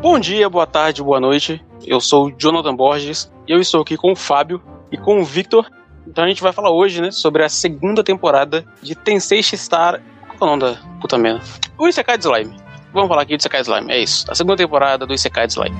Bom dia, boa tarde, boa noite. Eu sou o Jonathan Borges e eu estou aqui com o Fábio e com o Victor. Então a gente vai falar hoje, né, sobre a segunda temporada de Tensei Star. Qual é o nome da puta merda? O Isekai Slime. Vamos falar aqui do Isekai Slime, é isso. A segunda temporada do Isekai de Slime.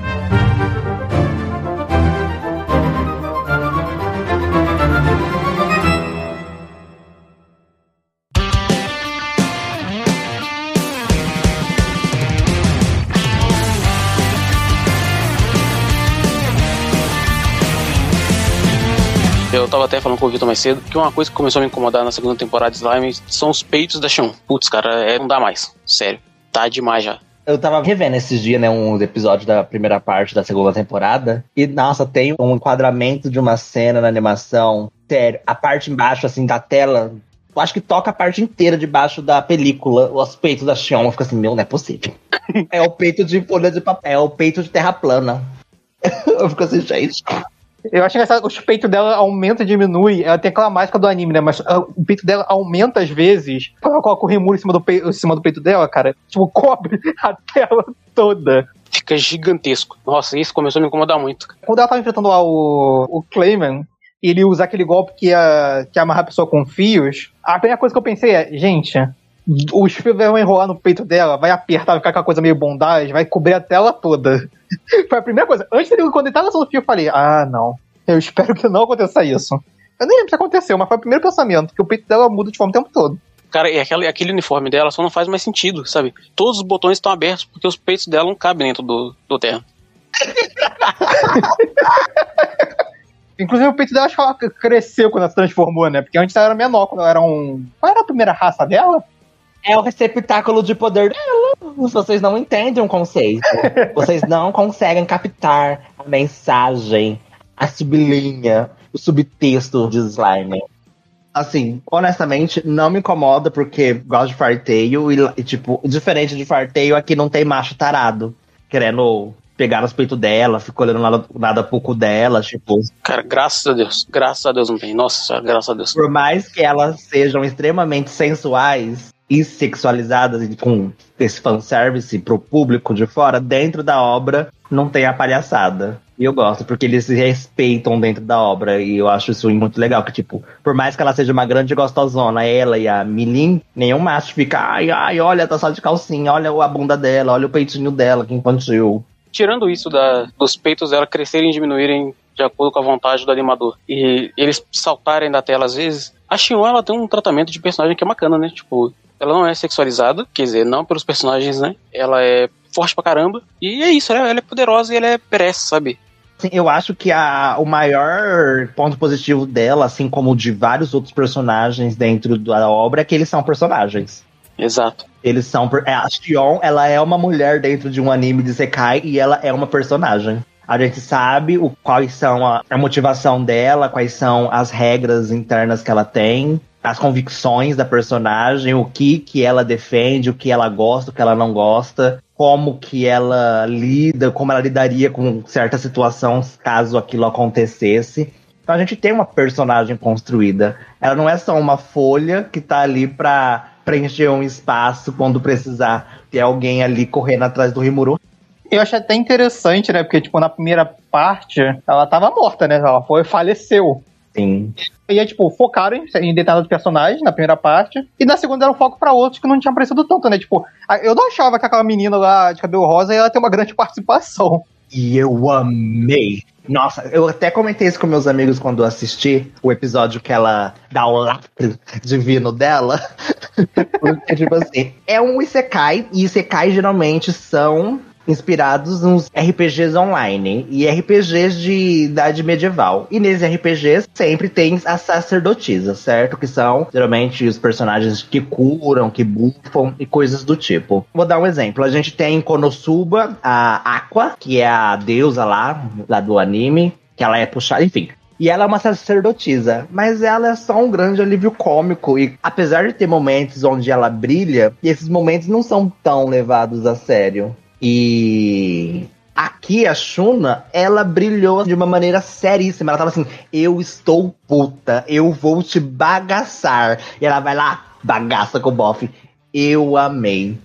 Eu tava até falando com o Vitor mais cedo que uma coisa que começou a me incomodar na segunda temporada de Slime são os peitos da Shun. Putz, cara, é, não dá mais. Sério. Tá demais já. Eu tava revendo esses dias, né, um episódio da primeira parte da segunda temporada. E, nossa, tem um enquadramento de uma cena na animação. Sério, a parte embaixo, assim, da tela. Eu acho que toca a parte inteira debaixo da película, os peitos da Xion. Fica assim, meu, não é possível. é o peito de folha de papel, é o peito de terra plana. eu fico assim, gente. Eu acho engraçado, o peito dela aumenta e diminui. Ela tem aquela máscara do anime, né? Mas uh, o peito dela aumenta às vezes. Quando ela coloca o remuro em cima do, peito, em cima do peito dela, cara, tipo, cobre a tela toda. Fica gigantesco. Nossa, isso começou a me incomodar muito. Quando ela tava enfrentando lá o, o Clayman, e ele usa aquele golpe que ia, que ia amarrar a pessoa com fios, a primeira coisa que eu pensei é, gente, os fios vão enrolar no peito dela, vai apertar, vai ficar aquela coisa meio bondage, vai cobrir a tela toda. Foi a primeira coisa. Antes dele, quando ele tava lançando o fio, eu falei, ah, não. Eu espero que não aconteça isso. Eu nem lembro se aconteceu, mas foi o primeiro pensamento, que o peito dela muda de forma o tempo todo. Cara, e aquele, aquele uniforme dela só não faz mais sentido, sabe? Todos os botões estão abertos porque os peitos dela não cabem dentro do, do terno. Inclusive o peito dela acho que ela cresceu quando ela se transformou, né? Porque antes ela era menor, quando ela era um. Qual era a primeira raça dela? É o receptáculo de poder dela. Vocês não entendem o conceito. Vocês não conseguem captar a mensagem, a sublinha, o subtexto de slime. Assim, honestamente, não me incomoda porque gosto de farteio e, e, tipo, diferente de farteio, aqui não tem macho tarado querendo pegar nos peitos dela, fica olhando nada, nada pouco dela, tipo. Cara, graças a Deus. Graças a Deus não tem. Nossa senhora, graças a Deus. Por mais que elas sejam extremamente sensuais e sexualizadas com esse fanservice pro público de fora, dentro da obra não tem a palhaçada. E eu gosto, porque eles se respeitam dentro da obra. E eu acho isso muito legal. Que, tipo, por mais que ela seja uma grande gostosona, ela e a Milin, nenhum macho fica, ai, ai, olha, tá só de calcinha, olha a bunda dela, olha o peitinho dela, que infantil tirando isso da, dos peitos dela crescerem e diminuírem de acordo com a vontade do animador e eles saltarem da tela às vezes, a Xion ela tem um tratamento de personagem que é bacana, né? Tipo, ela não é sexualizada, quer dizer, não pelos personagens, né? Ela é forte pra caramba e é isso, ela, ela é poderosa e ela é perece, sabe? Sim, eu acho que a, o maior ponto positivo dela, assim como de vários outros personagens dentro da obra, é que eles são personagens. Exato. Eles são. É, a Xion, ela é uma mulher dentro de um anime de Sekai e ela é uma personagem. A gente sabe o, quais são a, a motivação dela, quais são as regras internas que ela tem, as convicções da personagem, o que que ela defende, o que ela gosta, o que ela não gosta, como que ela lida, como ela lidaria com certas situações caso aquilo acontecesse. Então a gente tem uma personagem construída. Ela não é só uma folha que tá ali pra preencher um espaço quando precisar ter alguém ali correndo atrás do Rimuru. Eu achei até interessante, né? Porque, tipo, na primeira parte, ela tava morta, né? Ela foi, faleceu. Sim. E aí, tipo, focaram em, em determinados personagens na primeira parte. E na segunda deram foco pra outros que não tinham aparecido tanto, né? Tipo, eu não achava que aquela menina lá de cabelo rosa ia ter uma grande participação. E eu amei. Nossa, eu até comentei isso com meus amigos quando assisti o episódio que ela dá o lacre divino dela. Porque, tipo assim, é um Isekai, e Isekai geralmente são inspirados nos RPGs online e RPGs de idade medieval. E nesses RPGs sempre tem as sacerdotisas, certo? Que são geralmente os personagens que curam, que bufam e coisas do tipo. Vou dar um exemplo. A gente tem em Konosuba a Aqua, que é a deusa lá, lá do anime, que ela é puxada, enfim. E ela é uma sacerdotisa, mas ela é só um grande alívio cômico. E apesar de ter momentos onde ela brilha, esses momentos não são tão levados a sério. E aqui a Shuna, ela brilhou de uma maneira seríssima. Ela tava assim: eu estou puta, eu vou te bagaçar. E ela vai lá, bagaça com o bofe. Eu amei.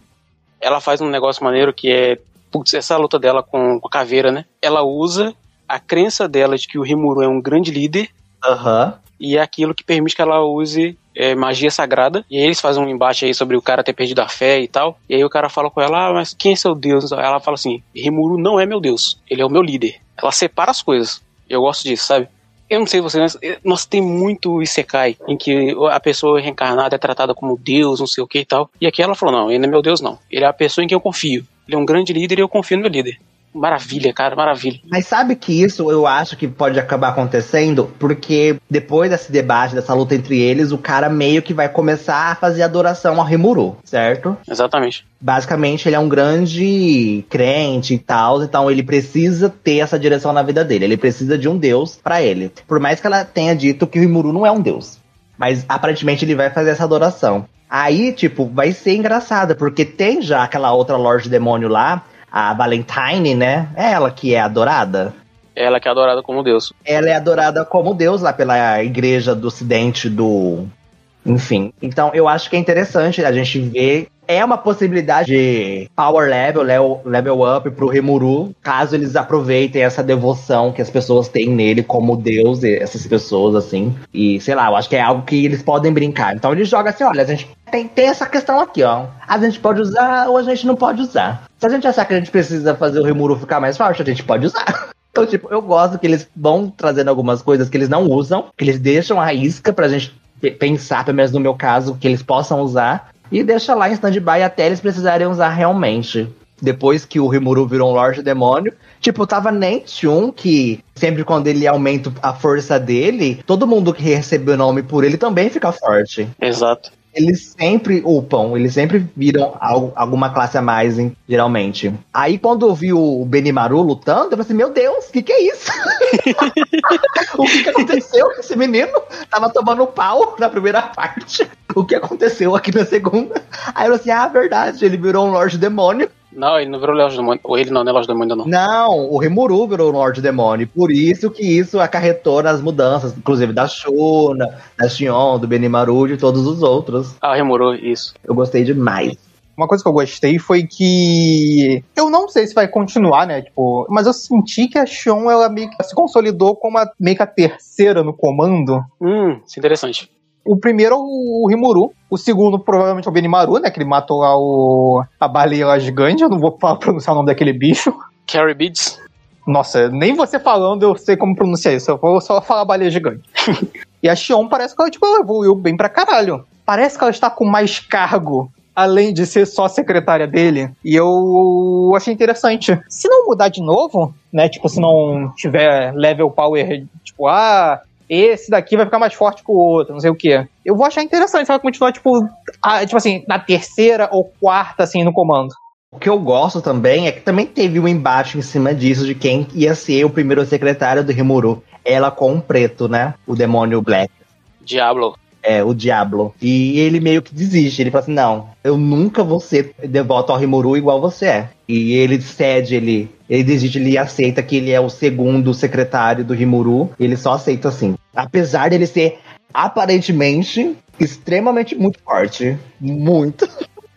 Ela faz um negócio maneiro que é putz, essa luta dela com, com a caveira, né? Ela usa a crença dela de que o Rimuru é um grande líder Aham. e é aquilo que permite que ela use é, magia sagrada. E eles fazem um embate aí sobre o cara ter perdido a fé e tal. E aí o cara fala com ela, ah, mas quem é seu deus? Ela fala assim, Rimuru não é meu deus, ele é o meu líder. Ela separa as coisas. Eu gosto disso, sabe? Eu não sei você, mas eh, tem muito Isekai em que a pessoa reencarnada é tratada como Deus, não sei o que e tal. E aqui ela falou: não, ele não é meu Deus, não. Ele é a pessoa em quem eu confio. Ele é um grande líder e eu confio no meu líder. Maravilha, cara, maravilha. Mas sabe que isso eu acho que pode acabar acontecendo porque depois desse debate, dessa luta entre eles, o cara meio que vai começar a fazer adoração ao Rimuru, certo? Exatamente. Basicamente, ele é um grande crente e tal, então ele precisa ter essa direção na vida dele. Ele precisa de um deus pra ele. Por mais que ela tenha dito que o Rimuru não é um deus. Mas aparentemente ele vai fazer essa adoração. Aí, tipo, vai ser engraçado, porque tem já aquela outra Lorde Demônio lá, a Valentine, né? É ela que é adorada. Ela que é adorada como Deus. Ela é adorada como Deus lá pela igreja do ocidente do. Enfim. Então eu acho que é interessante a gente ver. É uma possibilidade de power level, level, level up pro Rimuru, caso eles aproveitem essa devoção que as pessoas têm nele como Deus, e essas pessoas, assim. E sei lá, eu acho que é algo que eles podem brincar. Então ele joga assim: olha, a gente tem, tem essa questão aqui, ó. A gente pode usar ou a gente não pode usar. Se a gente achar que a gente precisa fazer o Rimuru ficar mais forte, a gente pode usar. Então, tipo, eu gosto que eles vão trazendo algumas coisas que eles não usam, que eles deixam a isca pra gente pe- pensar, pelo menos no meu caso, que eles possam usar, e deixa lá em stand-by até eles precisarem usar realmente. Depois que o Rimuru virou um Lorde Demônio, tipo, tava Nentium, que sempre quando ele aumenta a força dele, todo mundo que recebe o nome por ele também fica forte Exato. Eles sempre upam, eles sempre viram algo- alguma classe a mais, hein, geralmente. Aí quando eu vi o Benimaru lutando, eu falei assim, meu Deus, o que que é isso? o que que aconteceu com esse menino? Tava tomando pau na primeira parte. O que aconteceu aqui na segunda? Aí eu falei assim, ah, verdade, ele virou um Lorde Demônio. Não, ele não virou Lorde Demônio. Ou ele não, não é Lorde Demônio ainda não. Não, o Rimuru virou Lorde Demônio. Por isso que isso acarretou nas mudanças, inclusive da Shuna, da Shion, do Benimaru, de todos os outros. Ah, remorou, isso. Eu gostei demais. Uma coisa que eu gostei foi que. Eu não sei se vai continuar, né? Tipo, mas eu senti que a Xion ela meio que se consolidou como a, meio que a terceira no comando. Hum, isso é interessante. O primeiro é o Rimuru. O segundo, provavelmente, é o Benimaru, né? Que ele matou lá o, a baleia lá gigante. Eu não vou falar- pronunciar o nome daquele bicho. Carrie Beads. Nossa, nem você falando eu sei como pronunciar isso. Eu vou só falar baleia gigante. e a Xion parece que ela, tipo, evoluiu bem pra caralho. Parece que ela está com mais cargo, além de ser só secretária dele. E eu achei interessante. Se não mudar de novo, né? Tipo, se não tiver level power, tipo, ah. Esse daqui vai ficar mais forte que o outro, não sei o quê. Eu vou achar interessante se ela continuar, tipo, a- tipo assim, na terceira ou quarta, assim, no comando. O que eu gosto também é que também teve um embate em cima disso de quem ia ser o primeiro secretário do Rimuru. Ela com o preto, né? O demônio Black. Diablo. É, o Diablo. E ele meio que desiste. Ele fala assim: não, eu nunca vou ser devoto ao Rimuru igual você é. E ele cede, ele, ele desiste, ele aceita que ele é o segundo secretário do Rimuru. Ele só aceita assim. Apesar dele ser aparentemente extremamente muito forte. Muito.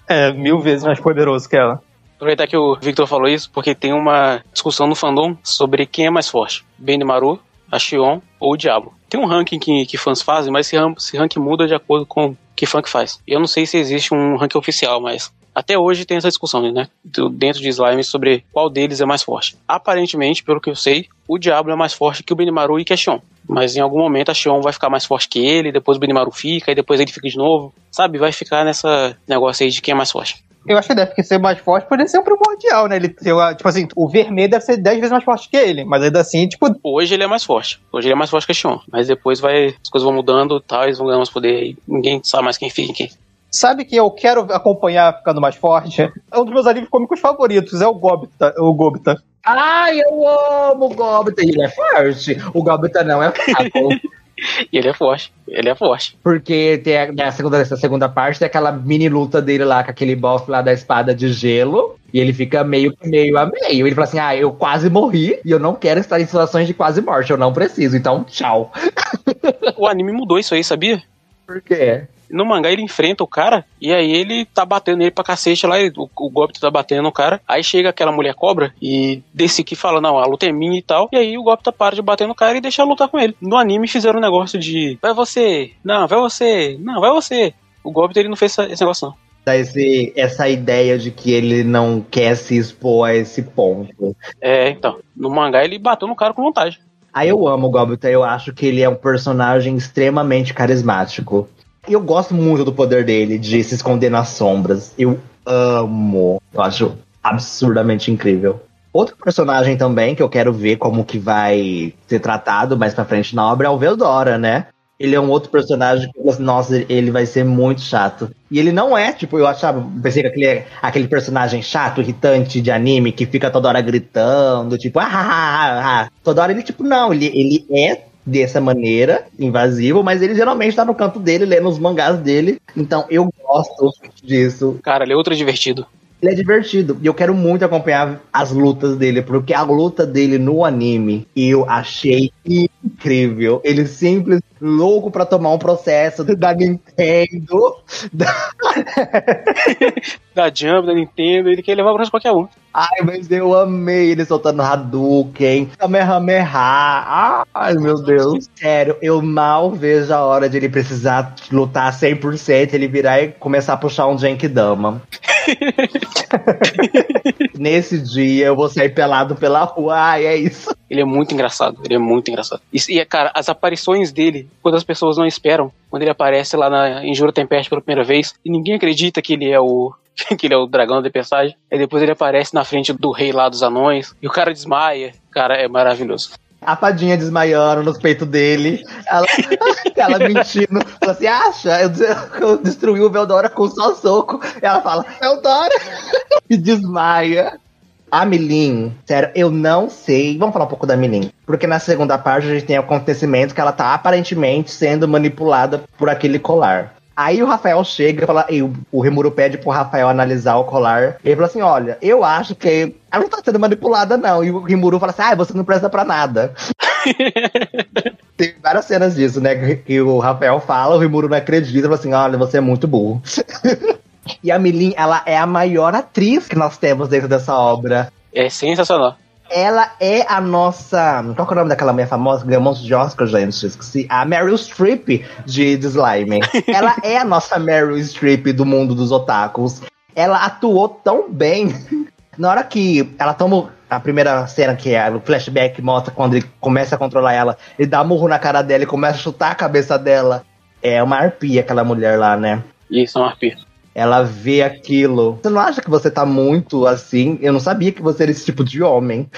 É, mil vezes mais poderoso que ela. Aproveitar que o Victor falou isso, porque tem uma discussão no fandom sobre quem é mais forte: Benimaru, a Xion ou o Diablo. Tem um ranking que, que fãs fazem, mas esse, esse ranking muda de acordo com que que faz. Eu não sei se existe um ranking oficial, mas até hoje tem essa discussão, né? dentro de Slime sobre qual deles é mais forte. Aparentemente, pelo que eu sei, o Diablo é mais forte que o Benimaru e que a Xion. Mas em algum momento a Xion vai ficar mais forte que ele, depois o Benimaru fica, e depois ele fica de novo. Sabe? Vai ficar nessa negócio aí de quem é mais forte. Eu acho que deve ser mais forte, poderia ser um primordial, né? Ele, eu, tipo assim, o vermelho deve ser 10 vezes mais forte que ele, mas ainda assim, tipo, Hoje ele é mais forte. Hoje ele é mais forte que a Xion. Mas depois vai. As coisas vão mudando e tal, eles vão ganhando mais poder aí. Ninguém sabe mais quem fica em quem. sabe que eu quero acompanhar ficando mais forte? É um dos meus alívios cômicos favoritos, é o Gobita. O Gobita. Ai, eu amo o Gobita. Ele é forte. O Gobita não é fraco. E ele é forte. Ele é forte. Porque tem a, na segunda, nessa segunda parte tem aquela mini luta dele lá com aquele boss lá da espada de gelo. E ele fica meio que meio a meio. Ele fala assim: Ah, eu quase morri e eu não quero estar em situações de quase morte. Eu não preciso, então tchau. O anime mudou isso aí, sabia? Por quê? No mangá ele enfrenta o cara e aí ele tá batendo nele pra cacete lá, ele, o, o Gobbit tá batendo no cara. Aí chega aquela mulher cobra e desse que fala, não, a luta é minha e tal. E aí o Gobbit para de bater no cara e deixa lutar com ele. No anime fizeram um negócio de vai você, não, vai você, não, vai você. O Gobbit ele não fez essa, esse negócio não. Dá esse, essa ideia de que ele não quer se expor a esse ponto. É, então. No mangá ele bateu no cara com vontade. Aí eu amo o Gobbit, eu acho que ele é um personagem extremamente carismático. Eu gosto muito do poder dele, de se esconder nas sombras. Eu amo. Eu acho absurdamente incrível. Outro personagem também que eu quero ver como que vai ser tratado mais pra frente na obra é o Veldora, né? Ele é um outro personagem que, nossa, ele vai ser muito chato. E ele não é, tipo, eu achava, pensei que aquele, aquele personagem chato, irritante de anime, que fica toda hora gritando, tipo, ah, ah, ah, ah. Toda hora ele, tipo, não, ele, ele é dessa maneira, invasivo, mas ele geralmente tá no canto dele, lendo os mangás dele. Então eu gosto disso. Cara, ele é outro divertido. Ele é divertido. E eu quero muito acompanhar as lutas dele, porque a luta dele no anime eu achei incrível. Ele simples, louco pra tomar um processo da Nintendo. Da, Da Jump, da Nintendo, ele quer levar pra qualquer um. Ai, mas eu amei ele soltando Hadouken, Kamehameha. Ai, meu Deus. Sério, eu mal vejo a hora de ele precisar lutar 100%, ele virar e começar a puxar um Genkidama. Nesse dia eu vou sair pelado pela rua. Ai, é isso. Ele é muito engraçado, ele é muito engraçado. E, e, cara, as aparições dele, quando as pessoas não esperam, quando ele aparece lá na, em Jura Tempeste pela primeira vez, e ninguém acredita que ele é o. que ele é o dragão da tempestade. Aí depois ele aparece na frente do rei lá dos anões, e o cara desmaia. Cara, é maravilhoso. A fadinha desmaiando nos peitos dele. Ela, ela mentindo. Fala assim: acha? Eu, eu destruí o Veldora com só soco. Ela fala: Veldora! e desmaia. A Milin, sério, eu não sei. Vamos falar um pouco da Milin. Porque na segunda parte a gente tem o acontecimento que ela tá aparentemente sendo manipulada por aquele colar. Aí o Rafael chega e fala, e o, o Rimuro pede pro Rafael analisar o colar. Ele fala assim: olha, eu acho que ela não tá sendo manipulada, não. E o Rimuro fala assim: ah, você não presta pra nada. Tem várias cenas disso, né? Que, o Rafael fala, o Rimuro não acredita, fala assim: olha, você é muito burro. e a Milin, ela é a maior atriz que nós temos dentro dessa obra. É sensacional. Ela é a nossa. Qual que é o nome daquela mulher famosa que ganhou um monte de Oscar, gente? Esqueci. A Meryl Streep de, de Slime. ela é a nossa Meryl Streep do mundo dos otakus. Ela atuou tão bem. Na hora que ela toma a primeira cena, que é o flashback, mostra quando ele começa a controlar ela, ele dá murro na cara dela e começa a chutar a cabeça dela. É uma arpia aquela mulher lá, né? Isso, é uma arpia ela vê aquilo. Você não acha que você tá muito assim? Eu não sabia que você era esse tipo de homem.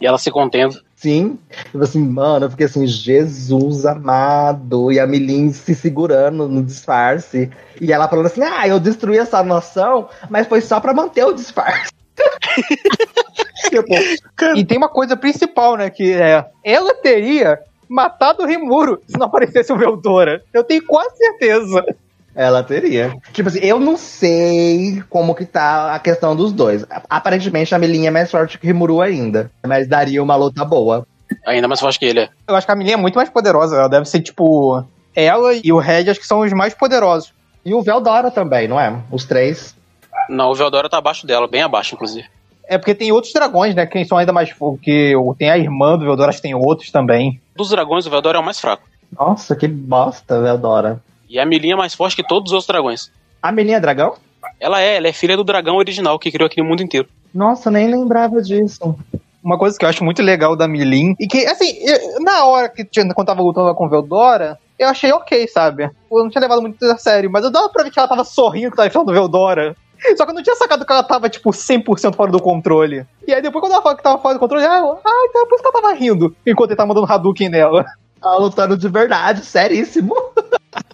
E ela se contenta. Sim. Tipo assim, mano, eu fiquei assim, Jesus amado. E a Milin se segurando no disfarce. E ela falando assim: ah, eu destruí essa noção, mas foi só pra manter o disfarce. tipo, e tem uma coisa principal, né? Que é. Ela teria matado o Rimuro se não aparecesse o Veldora. Eu tenho quase certeza. Ela teria. Tipo assim, eu não sei como que tá a questão dos dois. Aparentemente a Melinha é mais forte que o Rimuru ainda. Mas daria uma luta boa. Ainda mais forte que ele é. Eu acho que a Melinha é muito mais poderosa. Ela deve ser, tipo. Ela e o Red acho que são os mais poderosos. E o Veldora também, não é? Os três. Não, o Veldora tá abaixo dela, bem abaixo, inclusive. É porque tem outros dragões, né? Quem são ainda mais. Que tem a irmã do Veldora, acho que tem outros também. Dos dragões, o Veldora é o mais fraco. Nossa, que bosta, Veldora. E a Melinha é mais forte que todos os outros dragões. A Melinha é dragão? Ela é, ela é filha do dragão original que criou aquele mundo inteiro. Nossa, nem lembrava disso. Uma coisa que eu acho muito legal da Milin, e que, assim, eu, na hora que tinha, quando tava lutando com Veldora, eu achei ok, sabe? Eu não tinha levado muito a sério, mas eu dava pra ver que ela tava sorrindo que tava falando Veldora. Só que eu não tinha sacado que ela tava, tipo, 100% fora do controle. E aí depois quando ela falou que tava fora do controle, ah, ah então é por isso que ela tava rindo, enquanto ele tava mandando Hadouken nela. Ela lutando de verdade, seríssimo.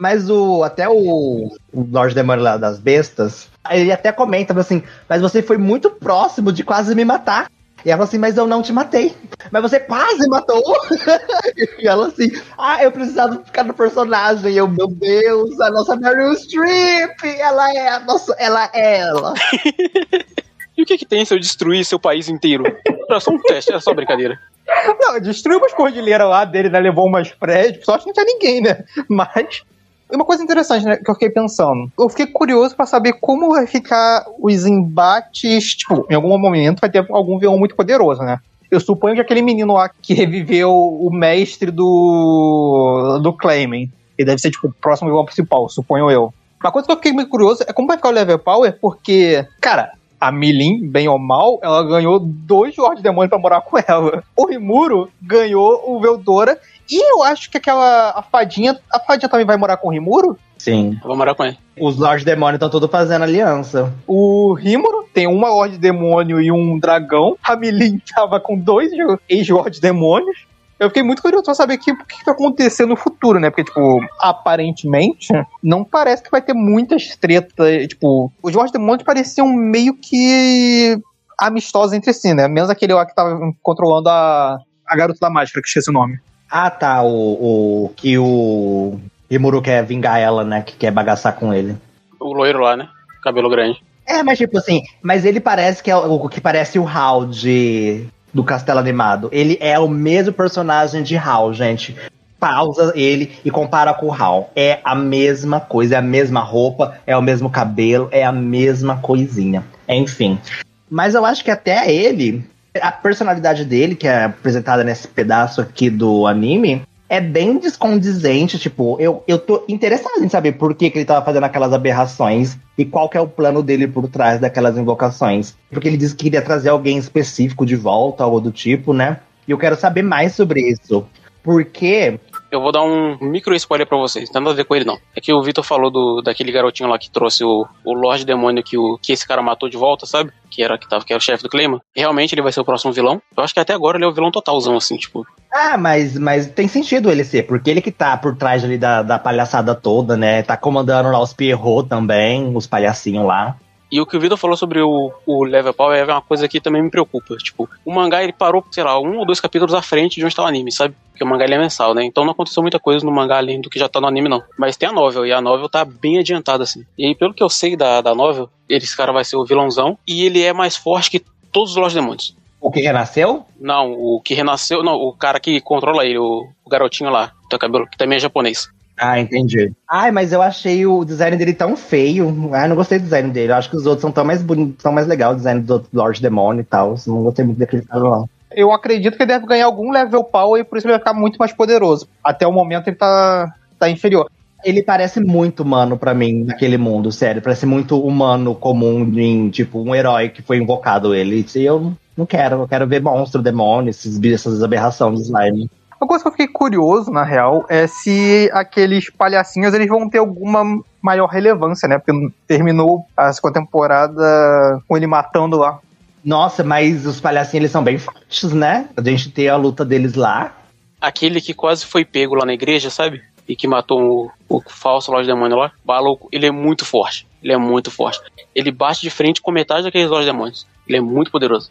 Mas o até o, o Lord Demônio lá das bestas, ele até comenta assim, mas você foi muito próximo de quase me matar. E ela falou assim, mas eu não te matei. Mas você quase matou. e ela assim, ah, eu precisava ficar no personagem. E eu, meu Deus, a nossa Meryl Streep, ela é a nossa, ela é ela. e o que que tem se eu destruir seu país inteiro? Era só um teste, era só brincadeira. Não, destruiu umas cordilheiras lá dele, né? Levou umas prédios, só que não tinha ninguém, né? Mas Uma coisa interessante, né, que eu fiquei pensando. Eu fiquei curioso para saber como vai ficar os embates. Tipo, em algum momento vai ter algum vilão muito poderoso, né? Eu suponho que aquele menino lá que reviveu o mestre do. do Clayman. Ele deve ser, tipo, o próximo vilão principal, suponho eu. Uma coisa que eu fiquei muito curioso é como vai ficar o level power, porque, cara, a Milin, bem ou mal, ela ganhou dois Lord Demônios pra morar com ela. O Rimuro ganhou o Veldora. E eu acho que aquela. A fadinha. A fadinha também vai morar com o Rimuro? Sim. Eu vou morar com ele. Os Lorde Demônio estão todos fazendo aliança. O Rimuro tem uma Lorde Demônio e um dragão. A Milin tava com dois ex-Lorde Demônios. Eu fiquei muito curioso pra saber que, o que vai acontecer no futuro, né? Porque, tipo, aparentemente, não parece que vai ter muitas tretas. Tipo, os Lorde Demônios pareciam meio que amistosos entre si, né? Menos aquele lá que tava controlando a, a garota da máscara, que esqueci o nome. Ah, tá. O, o que o Rimuru quer vingar ela, né? Que quer bagaçar com ele. O loiro lá, né? Cabelo grande. É, mas tipo assim, mas ele parece que é o o que parece o Hal de do Castelo Animado. Ele é o mesmo personagem de Hal, gente. Pausa ele e compara com o Hal. É a mesma coisa, é a mesma roupa, é o mesmo cabelo, é a mesma coisinha. Enfim. Mas eu acho que até ele, a personalidade dele, que é apresentada nesse pedaço aqui do anime, é bem descondizente, tipo, eu, eu tô interessado em saber por que, que ele tava fazendo aquelas aberrações e qual que é o plano dele por trás daquelas invocações. Porque ele disse que queria trazer alguém específico de volta, algo do tipo, né? E eu quero saber mais sobre isso. Porque Eu vou dar um micro spoiler pra vocês, não tem nada a ver com ele não. É que o Vitor falou do, daquele garotinho lá que trouxe o, o Lorde Demônio que, o, que esse cara matou de volta, sabe? Que era, que tava, que era o chefe do Clayman. Realmente ele vai ser o próximo vilão. Eu acho que até agora ele é o vilão totalzão, assim, tipo. Ah, mas, mas tem sentido ele ser, porque ele que tá por trás ali da, da palhaçada toda, né? Tá comandando lá os Pierrot também, os palhacinhos lá. E o que o Vitor falou sobre o, o level power é uma coisa que também me preocupa. Tipo, o mangá ele parou, sei lá, um ou dois capítulos à frente de onde tá o anime, sabe? Porque o mangá ele é mensal, né? Então não aconteceu muita coisa no mangá além do que já tá no anime, não. Mas tem a novel, e a novel tá bem adiantada, assim. E aí, pelo que eu sei da, da novel, esse cara vai ser o vilãozão, e ele é mais forte que todos os Lorde Demônios. O que renasceu? Não, o que renasceu. Não, o cara que controla ele, o, o garotinho lá, do cabelo, que também é japonês. Ah, entendi. Ai, mas eu achei o design dele tão feio. Ah, não gostei do design dele. Eu acho que os outros são tão mais bonitos, tão mais legal, o design do outro Lord Demônio e tal. Não gostei muito daquele cara lá. Eu acredito que ele deve ganhar algum level power e por isso ele vai ficar muito mais poderoso. Até o momento ele tá, tá inferior. Ele parece muito humano pra mim naquele mundo, sério. Parece muito humano comum, em, tipo, um herói que foi invocado ele. E eu não quero, eu quero ver monstro, demônio, esses, bichos, essas aberrações de slime. Uma coisa que eu fiquei curioso, na real, é se aqueles palhacinhos eles vão ter alguma maior relevância, né? Porque terminou a segunda temporada com ele matando lá. Nossa, mas os palhacinhos eles são bem fortes, né? A gente tem a luta deles lá. Aquele que quase foi pego lá na igreja, sabe? E que matou o, o falso Lorde Demônio lá. Maluco, ele é muito forte. Ele é muito forte. Ele bate de frente com metade daqueles Lorde Demônios. Ele é muito poderoso.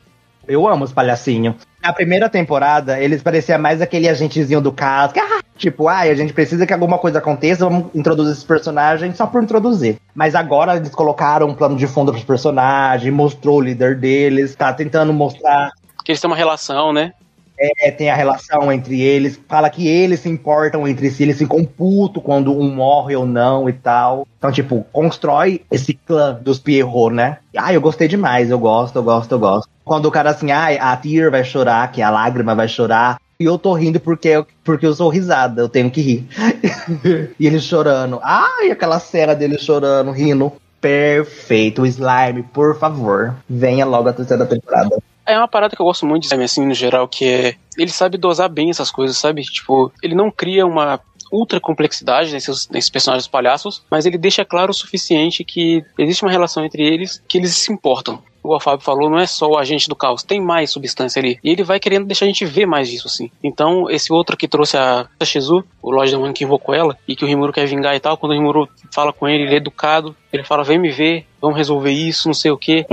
Eu amo os palhacinhos. Na primeira temporada, eles pareciam mais aquele agentezinho do caso. que, ah, Tipo, ai, a gente precisa que alguma coisa aconteça, vamos introduzir esses personagens só por introduzir. Mas agora eles colocaram um plano de fundo pros personagens, mostrou o líder deles, tá tentando mostrar Que eles têm uma relação, né? É, tem a relação entre eles, fala que eles se importam entre si, eles ficam puto quando um morre ou não e tal. Então, tipo, constrói esse clã dos Pierrot, né? Ah, eu gostei demais, eu gosto, eu gosto, eu gosto. Quando o cara assim, ah, a Tear vai chorar, que a lágrima vai chorar. E eu tô rindo porque eu, porque eu sou risada, eu tenho que rir. e ele chorando. Ai, aquela cena dele chorando, rindo. Perfeito, Slime, por favor, venha logo a terceira temporada. É uma parada que eu gosto muito de Slime, assim, no geral, que é. Ele sabe dosar bem essas coisas, sabe? Tipo, ele não cria uma ultra complexidade nesses, nesses personagens palhaços, mas ele deixa claro o suficiente que existe uma relação entre eles que eles se importam. O Fábio falou, não é só o agente do caos, tem mais substância ali. E ele vai querendo deixar a gente ver mais disso, assim. Então, esse outro que trouxe a, Shizu, o Lorde Demônio que invocou ela, e que o Rimuro quer vingar e tal, quando o Rimuro fala com ele, ele é educado, ele fala, vem me ver, vamos resolver isso, não sei o quê.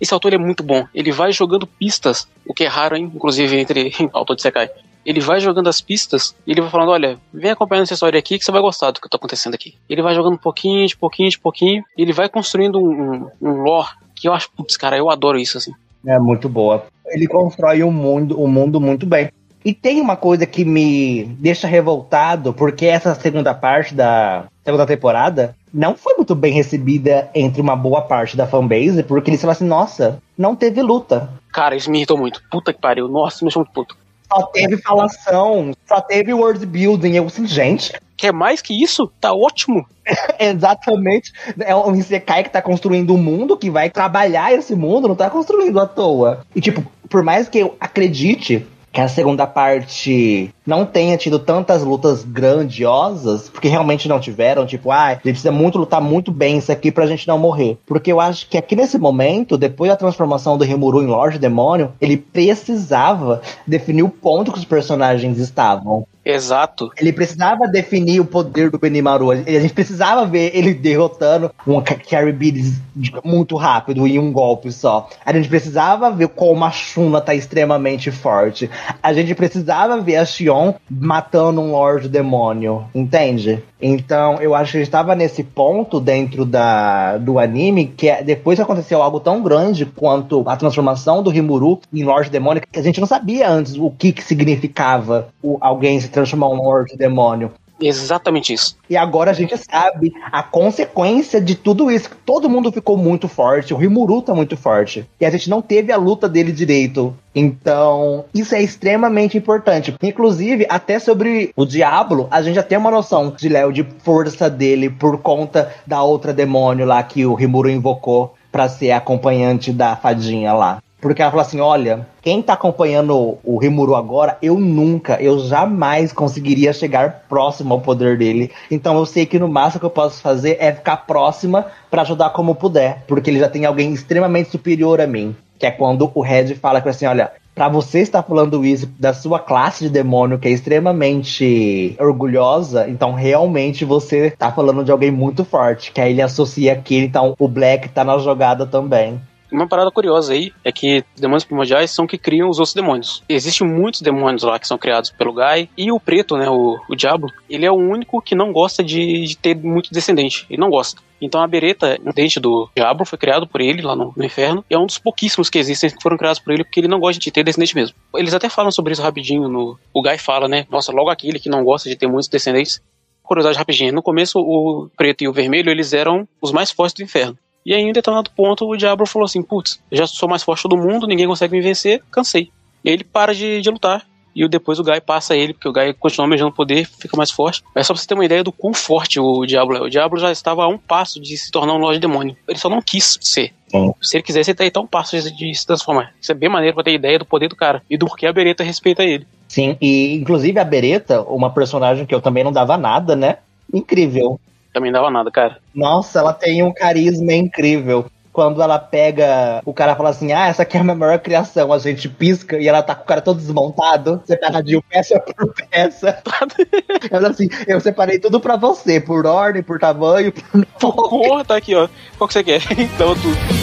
Esse autor é muito bom. Ele vai jogando pistas, o que é raro, hein? Inclusive entre autor de Sekai. Ele vai jogando as pistas e ele vai falando: olha, vem acompanhando essa história aqui que você vai gostar do que tá acontecendo aqui. Ele vai jogando pouquinho, de pouquinho, de pouquinho, e ele vai construindo um, um, um lore que eu acho, putz, cara, eu adoro isso, assim. É muito boa. Ele constrói um mundo, um mundo muito bem. E tem uma coisa que me deixa revoltado, porque essa segunda parte da segunda temporada, não foi muito bem recebida entre uma boa parte da fanbase, porque eles falaram assim, nossa, não teve luta. Cara, isso me irritou muito. Puta que pariu. Nossa, me deixou muito puto. Só teve falação, só teve world building. Eu assim, gente, Quer mais que isso? Tá ótimo. exatamente. É um Isekai que tá construindo um mundo, que vai trabalhar esse mundo, não tá construindo à toa. E tipo, por mais que eu acredite que a segunda parte não tenha tido tantas lutas grandiosas, porque realmente não tiveram, tipo, ah, a gente precisa muito lutar muito bem isso aqui pra gente não morrer. Porque eu acho que aqui nesse momento, depois da transformação do Rimuru em Lorde Demônio, ele precisava definir o ponto que os personagens estavam. Exato. Ele precisava definir o poder do Benimaru. A gente precisava ver ele derrotando um Ca- Carry Beats muito rápido em um golpe só. A gente precisava ver como a Shuna tá extremamente forte. A gente precisava ver a Shion matando um Lorde Demônio. Entende? Então, eu acho que estava nesse ponto dentro da, do anime que é, depois aconteceu algo tão grande quanto a transformação do Rimuru em Lorde Demônio, que a gente não sabia antes o que, que significava o, alguém se transformar um Lorde Demônio. Exatamente isso. E agora a gente sabe a consequência de tudo isso. Todo mundo ficou muito forte, o Rimuru tá muito forte. E a gente não teve a luta dele direito. Então, isso é extremamente importante. Inclusive, até sobre o Diablo, a gente já tem uma noção de Léo de força dele por conta da outra demônio lá que o Rimuru invocou pra ser acompanhante da fadinha lá. Porque ela falou assim: olha, quem tá acompanhando o Rimuru agora, eu nunca, eu jamais conseguiria chegar próximo ao poder dele. Então eu sei que no máximo que eu posso fazer é ficar próxima pra ajudar como puder. Porque ele já tem alguém extremamente superior a mim. Que é quando o Red fala que assim: olha, Pra você estar falando isso da sua classe de demônio, que é extremamente orgulhosa, então realmente você tá falando de alguém muito forte. Que aí ele associa aqui, então o Black tá na jogada também. Uma parada curiosa aí é que demônios primordiais são que criam os outros demônios. Existem muitos demônios lá que são criados pelo Gai. E o preto, né, o, o diabo, ele é o único que não gosta de, de ter muito descendente. Ele não gosta. Então a bereta, um dente do diabo, foi criado por ele lá no, no inferno. E é um dos pouquíssimos que existem que foram criados por ele, porque ele não gosta de ter descendente mesmo. Eles até falam sobre isso rapidinho no. O Gai fala, né? Nossa, logo aquele que não gosta de ter muitos descendentes. Curiosidade rapidinha. No começo, o preto e o vermelho, eles eram os mais fortes do inferno. E aí, em determinado ponto, o Diablo falou assim: Putz, eu já sou mais forte do mundo, ninguém consegue me vencer, cansei. E aí ele para de, de lutar. E depois o Gai passa ele, porque o Gai continua almejando poder, fica mais forte. Mas só pra você ter uma ideia do quão forte o Diablo é. O Diablo já estava a um passo de se tornar um Lorde Demônio. Ele só não quis ser. Sim. Se ele quisesse, ele tá a um passo de, de se transformar. Isso é bem maneiro pra ter ideia do poder do cara. E do porquê a Bereta respeita ele. Sim, e inclusive a Bereta, uma personagem que eu também não dava nada, né? Incrível. Também dava nada, cara. Nossa, ela tem um carisma incrível. Quando ela pega, o cara fala assim: Ah, essa aqui é a minha maior criação. A gente pisca e ela tá com o cara todo desmontado, separadinho peça por peça. ela assim: Eu separei tudo pra você, por ordem, por tamanho, por. Porra, tá aqui, ó. Qual que você quer? Então, tudo.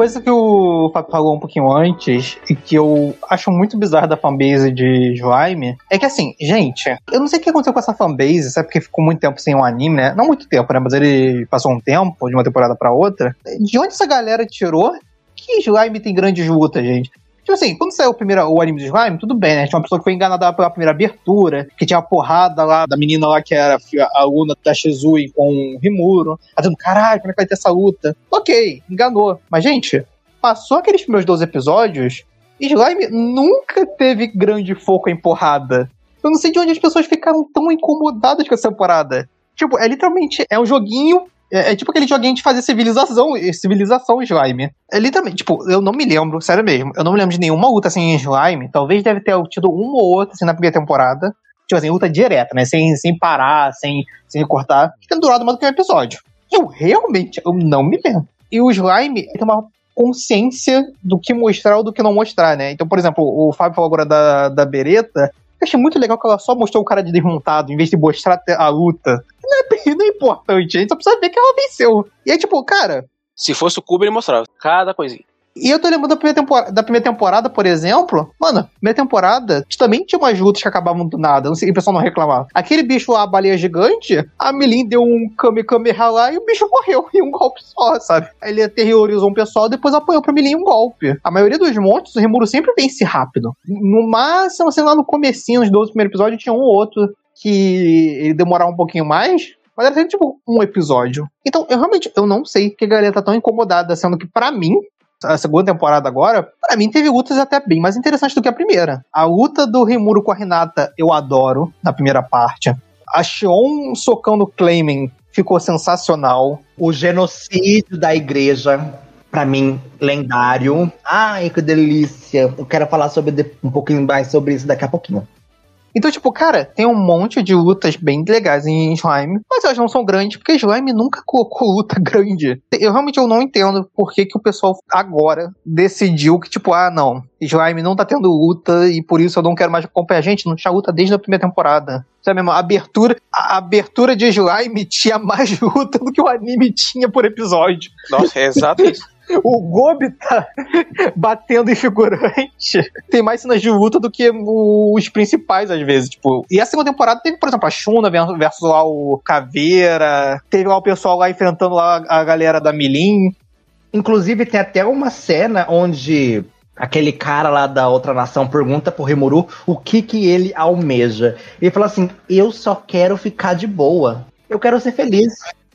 Coisa que o Fábio falou um pouquinho antes, e que eu acho muito bizarro da fanbase de Slime, é que assim, gente, eu não sei o que aconteceu com essa fanbase, sabe porque ficou muito tempo sem um anime, né? Não muito tempo, né? Mas ele passou um tempo de uma temporada pra outra. De onde essa galera tirou que Slime tem grandes lutas, gente? Tipo assim, quando saiu o, primeiro, o anime de Slime, tudo bem, né? Tinha uma pessoa que foi enganada pela primeira abertura, que tinha a porrada lá da menina lá que era a aluna da Shizui com o Rimuro, fazendo caralho, como é que vai ter essa luta? Ok, enganou. Mas, gente, passou aqueles primeiros 12 episódios, Slime nunca teve grande foco em porrada. Eu não sei de onde as pessoas ficaram tão incomodadas com essa temporada. Tipo, é literalmente, é um joguinho é, é, tipo aquele joguinho de fazer civilização, civilização slime. É literalmente, tipo, eu não me lembro, sério mesmo, eu não me lembro de nenhuma luta assim em slime. Talvez deve ter tido uma ou outra assim na primeira temporada. Tipo assim, luta direta, né? Sem, sem parar, sem, sem recortar. Que durado mais do que um episódio. Eu realmente, eu não me lembro. E o slime tem uma consciência do que mostrar ou do que não mostrar, né? Então, por exemplo, o Fábio falou agora da, da Bereta. Eu achei muito legal que ela só mostrou o cara de desmontado, em vez de mostrar a luta. Não é, não é importante, a gente só precisa ver que ela venceu. E aí, tipo, cara. Se fosse o Kubo, ele mostrava cada coisinha. E eu tô lembrando da primeira, temporada, da primeira temporada, por exemplo. Mano, primeira temporada também tinha umas lutas que acabavam do nada. Não sei, e o pessoal não reclamava. Aquele bicho lá, a baleia gigante, a Melin deu um Kame Kameha lá e o bicho morreu em um golpe só, sabe? Ele aterrorizou um pessoal e depois apoiou pra Melin um golpe. A maioria dos montes, o Rimuro sempre vence rápido. No máximo, assim, lá no comecinho dos 12 primeiros episódios, tinha um ou outro que ele demorava um pouquinho mais, mas era tipo um episódio. Então, eu realmente eu não sei que a galera tá tão incomodada, sendo que para mim a segunda temporada agora, para mim teve lutas até bem mais interessantes do que a primeira. A luta do Rimuro com a Renata eu adoro, na primeira parte. A Shion socando Clayman ficou sensacional. O genocídio da igreja, para mim, lendário. Ai, que delícia. Eu quero falar sobre um pouquinho mais sobre isso daqui a pouquinho. Então, tipo, cara, tem um monte de lutas bem legais em Slime, mas elas não são grandes, porque Slime nunca colocou luta grande. Eu realmente eu não entendo por que, que o pessoal agora decidiu que, tipo, ah, não, Slime não tá tendo luta e por isso eu não quero mais acompanhar. Gente, não tinha luta desde a primeira temporada. Sabe mesmo? A abertura, a abertura de Slime tinha mais luta do que o anime tinha por episódio. Nossa, é exato isso. O Gobi tá batendo em figurante. Tem mais cenas de luta do que os principais, às vezes. Tipo, e a segunda temporada teve, por exemplo, a Shuna versus lá o Caveira. Teve lá o pessoal lá enfrentando lá a galera da Milim. Inclusive, tem até uma cena onde aquele cara lá da outra nação pergunta pro Rimuru o que que ele almeja. Ele fala assim: "Eu só quero ficar de boa. Eu quero ser feliz.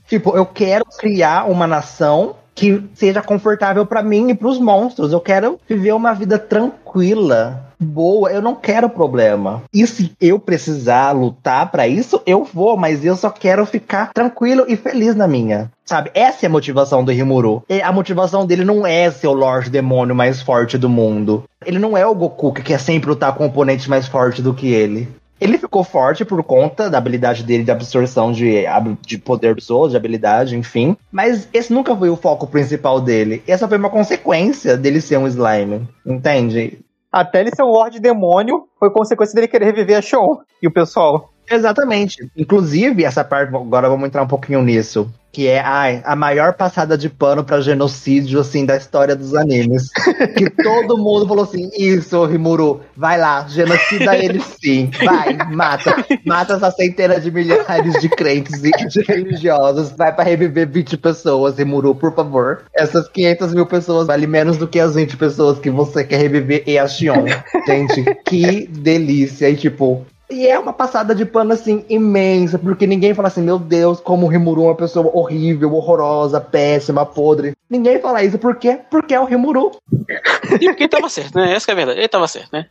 Tipo, eu quero criar uma nação que seja confortável para mim e para os monstros. Eu quero viver uma vida tranquila, boa. Eu não quero problema. E se eu precisar lutar para isso, eu vou, mas eu só quero ficar tranquilo e feliz na minha. Sabe? Essa é a motivação do Rimuru. E a motivação dele não é ser o Lorde Demônio mais forte do mundo. Ele não é o Goku que quer sempre lutar com um oponente mais forte do que ele. Ele ficou forte por conta da habilidade dele de absorção de, de poder pessoas, de habilidade, enfim. Mas esse nunca foi o foco principal dele. Essa foi uma consequência dele ser um slime. Entende? Até ele ser um Lorde Demônio foi consequência dele querer reviver a Show e o pessoal. Exatamente. Inclusive, essa parte, agora vamos entrar um pouquinho nisso que é ai, a maior passada de pano para genocídio assim da história dos animes. que todo mundo falou assim: "Isso, Rimuru, vai lá, genocida ele sim. Vai, mata, mata essa centena de milhares de crentes e de religiosos, vai para reviver 20 pessoas, Rimuru, por favor. Essas 500 mil pessoas valem menos do que as 20 pessoas que você quer reviver e a Xion. Gente, que delícia. E tipo, e é uma passada de pano, assim, imensa, porque ninguém fala assim, meu Deus, como o Rimuru é uma pessoa horrível, horrorosa, péssima, podre. Ninguém fala isso, por quê? Porque é o Rimuru. E porque ele tava certo, né? Essa é a verdade, ele tava certo, né?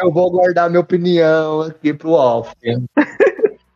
Eu vou guardar minha opinião aqui pro off.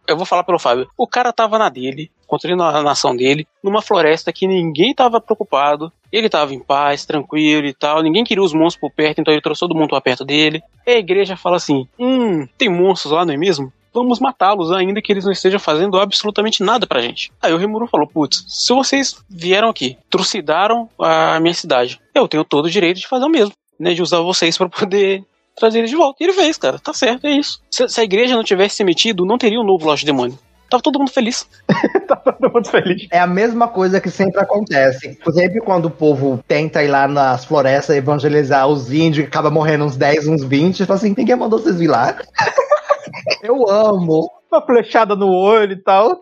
eu vou falar pelo Fábio. O cara tava na dele, construindo a nação dele, numa floresta que ninguém tava preocupado. Ele tava em paz, tranquilo e tal. Ninguém queria os monstros por perto, então ele trouxe todo mundo pra perto dele. E a igreja fala assim: Hum, tem monstros lá, não é mesmo? Vamos matá-los, ainda que eles não estejam fazendo absolutamente nada pra gente. Aí o Rimuru falou: Putz, se vocês vieram aqui, trucidaram a minha cidade, eu tenho todo o direito de fazer o mesmo, né? De usar vocês para poder trazer ele de volta. E ele fez, cara. Tá certo, é isso. Se, se a igreja não tivesse se metido, não teria um novo Loja Demônio. Tava todo mundo feliz. Tava todo mundo feliz. É a mesma coisa que sempre acontece. Sempre quando o povo tenta ir lá nas florestas evangelizar os índios, acaba morrendo uns 10, uns 20, fala assim, ninguém mandou vocês vir lá. Eu amo. Uma flechada no olho e tal.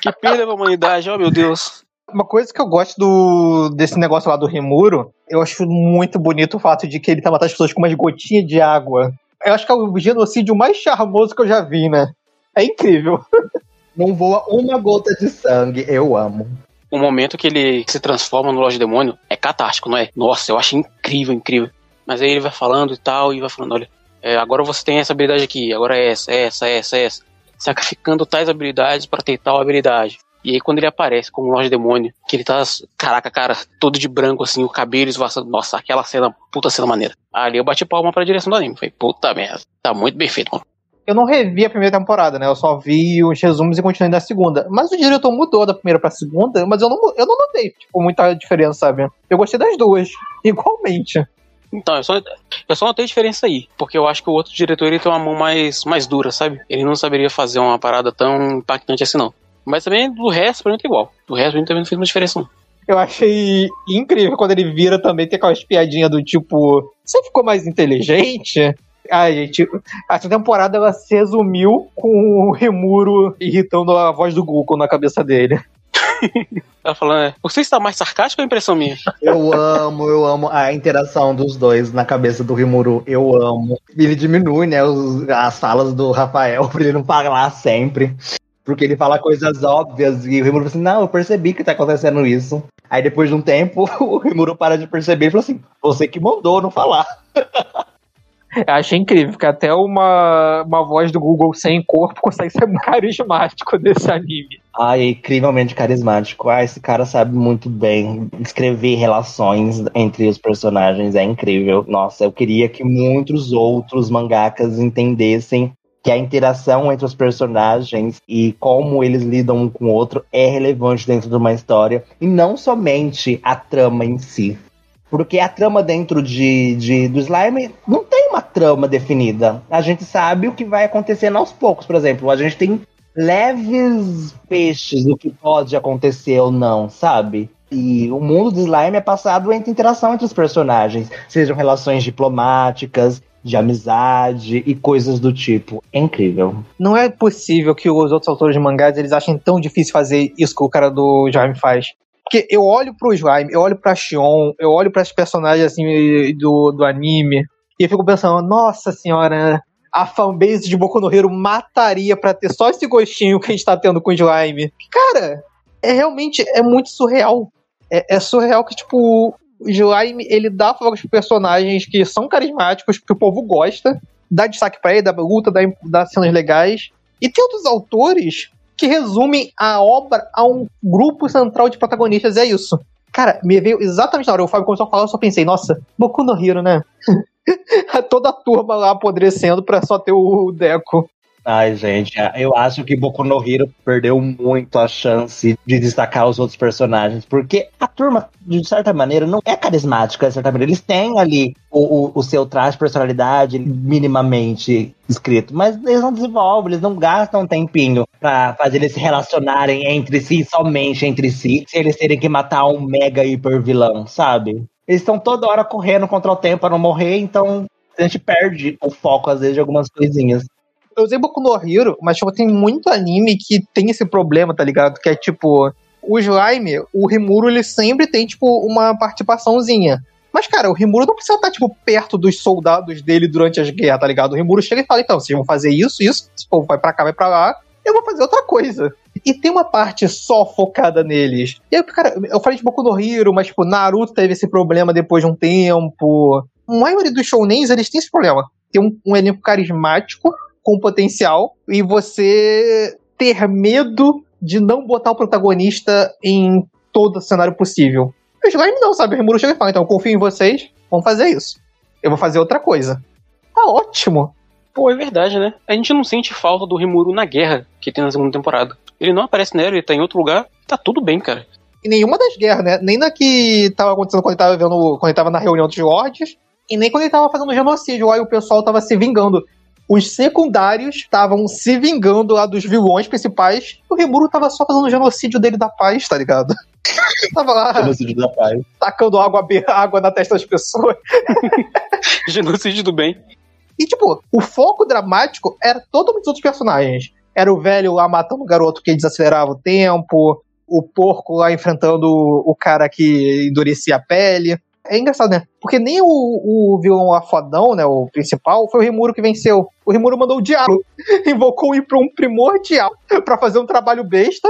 Que perda pra humanidade, oh meu Deus. Uma coisa que eu gosto do, desse negócio lá do Rimuro, eu acho muito bonito o fato de que ele tá matando as pessoas com umas gotinhas de água. Eu acho que é o genocídio mais charmoso que eu já vi, né? É incrível. Não voa uma gota de sangue, eu amo. O momento que ele se transforma no Loja Demônio é catástrofe, não é? Nossa, eu acho incrível, incrível. Mas aí ele vai falando e tal, e vai falando, olha, é, agora você tem essa habilidade aqui, agora é essa, essa, essa, essa. Sacrificando tais habilidades para ter tal habilidade. E aí quando ele aparece como Lorde Demônio, que ele tá, caraca, cara, todo de branco assim, o cabelo esvaçando. Nossa, aquela cena, puta cena maneira. Ali eu bati palma pra direção do anime. Falei, puta merda, tá muito bem feito, mano. eu não revi a primeira temporada, né? Eu só vi os resumos e continuei na segunda. Mas o diretor mudou da primeira pra segunda, mas eu não, eu não notei, tipo, muita diferença, sabe? Eu gostei das duas, igualmente. Então, eu só, eu só notei diferença aí, porque eu acho que o outro diretor ele tem uma mão mais, mais dura, sabe? Ele não saberia fazer uma parada tão impactante assim, não. Mas também do resto, pra mim, tá igual. Do resto, pra mim também não fez uma diferença, não. Eu achei incrível quando ele vira também, tem aquelas piadinhas do tipo, você ficou mais inteligente? Ai, gente, essa temporada ela se resumiu com o Remuro irritando a voz do Google na cabeça dele. Ela falando, é, você está mais sarcástico ou é impressão minha? Eu amo, eu amo a interação dos dois na cabeça do Rimuru. Eu amo. Ele diminui, né, os, as falas do Rafael pra ele não falar sempre. Porque ele fala coisas óbvias e o Rimuru fala assim: Não, eu percebi que tá acontecendo isso. Aí depois de um tempo, o Rimuru para de perceber e fala assim: Você que mandou não falar. Eu achei incrível, que até uma, uma voz do Google sem corpo consegue ser carismático desse anime. Ai, é incrivelmente carismático. Ah, esse cara sabe muito bem escrever relações entre os personagens, é incrível. Nossa, eu queria que muitos outros mangakas entendessem que a interação entre os personagens e como eles lidam um com o outro é relevante dentro de uma história e não somente a trama em si. Porque a trama dentro de, de, do slime não tem uma trama definida. A gente sabe o que vai acontecendo aos poucos. Por exemplo, a gente tem leves peixes do que pode acontecer ou não, sabe? E o mundo do slime é passado entre interação entre os personagens, sejam relações diplomáticas, de amizade e coisas do tipo. É incrível. Não é possível que os outros autores de mangás eles achem tão difícil fazer isso que o cara do Slime faz. Porque eu olho pro Slime, eu olho pra Shion, eu olho para as personagens assim do, do anime, e eu fico pensando, nossa senhora, a fanbase de Boku no Hero mataria pra ter só esse gostinho que a gente tá tendo com o Slime. Cara, é realmente é muito surreal. É, é surreal que, tipo, Slime, ele dá foco pros personagens que são carismáticos, que o povo gosta, dá destaque pra ele, dá luta, dá, dá cenas legais. E tem outros autores que resumem a obra a um grupo central de protagonistas, é isso. Cara, me veio exatamente na hora. O Fábio começou a falar, eu só pensei, nossa, Boku no Hero, né? Toda a turma lá apodrecendo pra só ter o Deco. Ai, gente, eu acho que Boku no Hero perdeu muito a chance de destacar os outros personagens, porque a turma, de certa maneira, não é carismática, de certa maneira. Eles têm ali o, o, o seu traje de personalidade minimamente escrito, mas eles não desenvolvem, eles não gastam um tempinho pra fazer eles se relacionarem entre si, somente entre si, se eles terem que matar um mega hiper vilão, sabe? Eles estão toda hora correndo contra o tempo para não morrer, então a gente perde o foco, às vezes, de algumas coisinhas eu usei Boku no Hero, mas tipo, tem muito anime que tem esse problema, tá ligado? Que é tipo, o Slime, o Rimuro, ele sempre tem, tipo, uma participaçãozinha. Mas, cara, o Rimuro não precisa estar, tipo, perto dos soldados dele durante as guerras, tá ligado? O Rimuro chega e fala, então, vocês vão fazer isso, isso, esse povo vai pra cá, vai pra lá, eu vou fazer outra coisa. E tem uma parte só focada neles. E aí, cara, eu falei de Boku no Hero, mas, tipo, Naruto teve esse problema depois de um tempo. A maioria dos shounens, eles têm esse problema. Tem um, um elenco carismático, com potencial e você ter medo de não botar o protagonista em todo cenário possível. O Slime não, sabe? O Rimuru chega e fala, então eu confio em vocês, vamos fazer isso. Eu vou fazer outra coisa. Tá ótimo. Pô, é verdade, né? A gente não sente falta do Rimuru na guerra que tem na segunda temporada. Ele não aparece nela, ele tá em outro lugar, tá tudo bem, cara. Em nenhuma das guerras, né? Nem na que tava acontecendo quando ele tava vendo. Quando ele tava na reunião dos Lords, e nem quando ele tava fazendo genocídio lá e o pessoal tava se vingando os secundários estavam se vingando lá dos vilões principais. O Rimuru tava só fazendo o genocídio dele da paz, tá ligado? tava lá. Genocídio da paz. Tacando água, água na testa das pessoas. genocídio do bem. E, tipo, o foco dramático era todos os outros personagens. Era o velho lá matando o garoto que desacelerava o tempo, o porco lá enfrentando o cara que endurecia a pele é engraçado, né? Porque nem o, o vilão afodão, né? O principal, foi o Rimuro que venceu. O Rimuro mandou o diabo. Invocou ir pra um primordial para fazer um trabalho besta.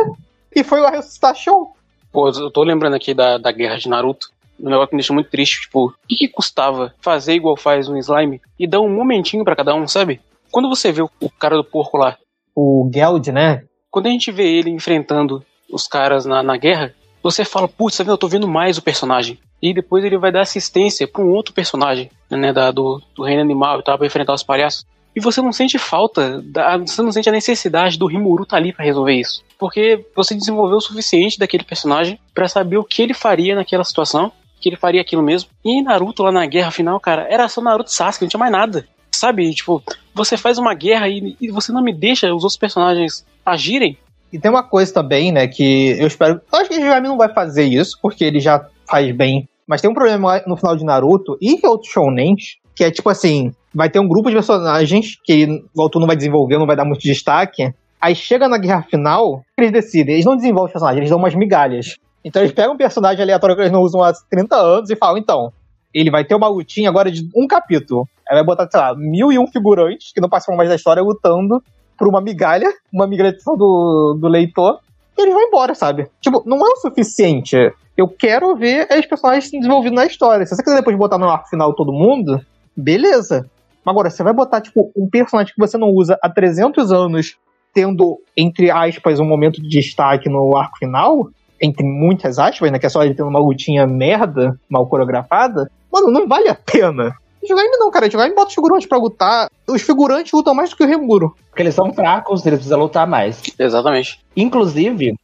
E foi lá ressuscitar show. Pô, eu tô lembrando aqui da, da guerra de Naruto. Um negócio que me deixou muito triste. Tipo, o que, que custava fazer igual faz um slime e dar um momentinho para cada um, sabe? Quando você vê o, o cara do porco lá. O Geld, né? Quando a gente vê ele enfrentando os caras na, na guerra, você fala, putz, eu tô vendo mais o personagem. E depois ele vai dar assistência para um outro personagem, né, da, do, do reino animal e tal, pra enfrentar os palhaços. E você não sente falta, da, você não sente a necessidade do Rimuru estar tá ali para resolver isso. Porque você desenvolveu o suficiente daquele personagem para saber o que ele faria naquela situação, que ele faria aquilo mesmo. E Naruto, lá na guerra final, cara, era só Naruto e Sasuke, não tinha mais nada. Sabe? Tipo, você faz uma guerra e, e você não me deixa os outros personagens agirem. E tem uma coisa também, né, que eu espero. Eu acho que o Jigami não vai fazer isso, porque ele já faz bem. Mas tem um problema no final de Naruto e outros shounens, que é tipo assim: vai ter um grupo de personagens que o autor não vai desenvolver, não vai dar muito destaque. Aí chega na guerra final, eles decidem, eles não desenvolvem os personagens, eles dão umas migalhas. Então eles pegam um personagem aleatório que eles não usam há 30 anos e falam, então, ele vai ter uma lutinha agora de um capítulo. Aí vai botar, sei lá, mil e um figurantes que não participam mais da história lutando por uma migalha, uma migração do, do leitor, e eles vão embora, sabe? Tipo, não é o suficiente. Eu quero ver os personagens se desenvolvendo na história. Se você quiser depois botar no arco final todo mundo, beleza. Agora, você vai botar, tipo, um personagem que você não usa há 300 anos, tendo, entre aspas, um momento de destaque no arco final, entre muitas aspas, né? Que é só ele tendo uma lutinha merda, mal coreografada. Mano, não vale a pena. Jogaime não, cara. Jogaime bota os figurantes pra lutar. Os figurantes lutam mais do que o Remuro. Porque eles são fracos, eles precisam lutar mais. Exatamente. Inclusive,